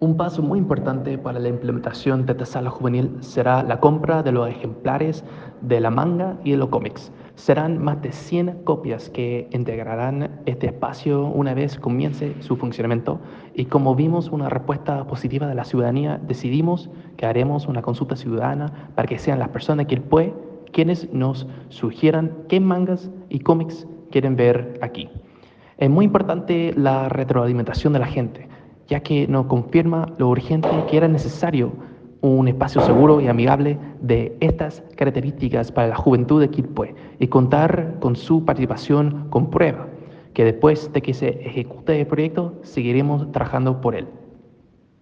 Un paso muy importante para la implementación de esta sala juvenil será la compra de los ejemplares de la manga y de los cómics. Serán más de 100 copias que integrarán este espacio una vez comience su funcionamiento y como vimos una respuesta positiva de la ciudadanía, decidimos que haremos una consulta ciudadana para que sean las personas que el PUE quienes nos sugieran qué mangas y cómics quieren ver aquí. Es muy importante la retroalimentación de la gente ya que nos confirma lo urgente que era necesario un espacio seguro y amigable de estas características para la juventud de Quilpue y contar con su participación con prueba, que después de que se ejecute el proyecto seguiremos trabajando por él.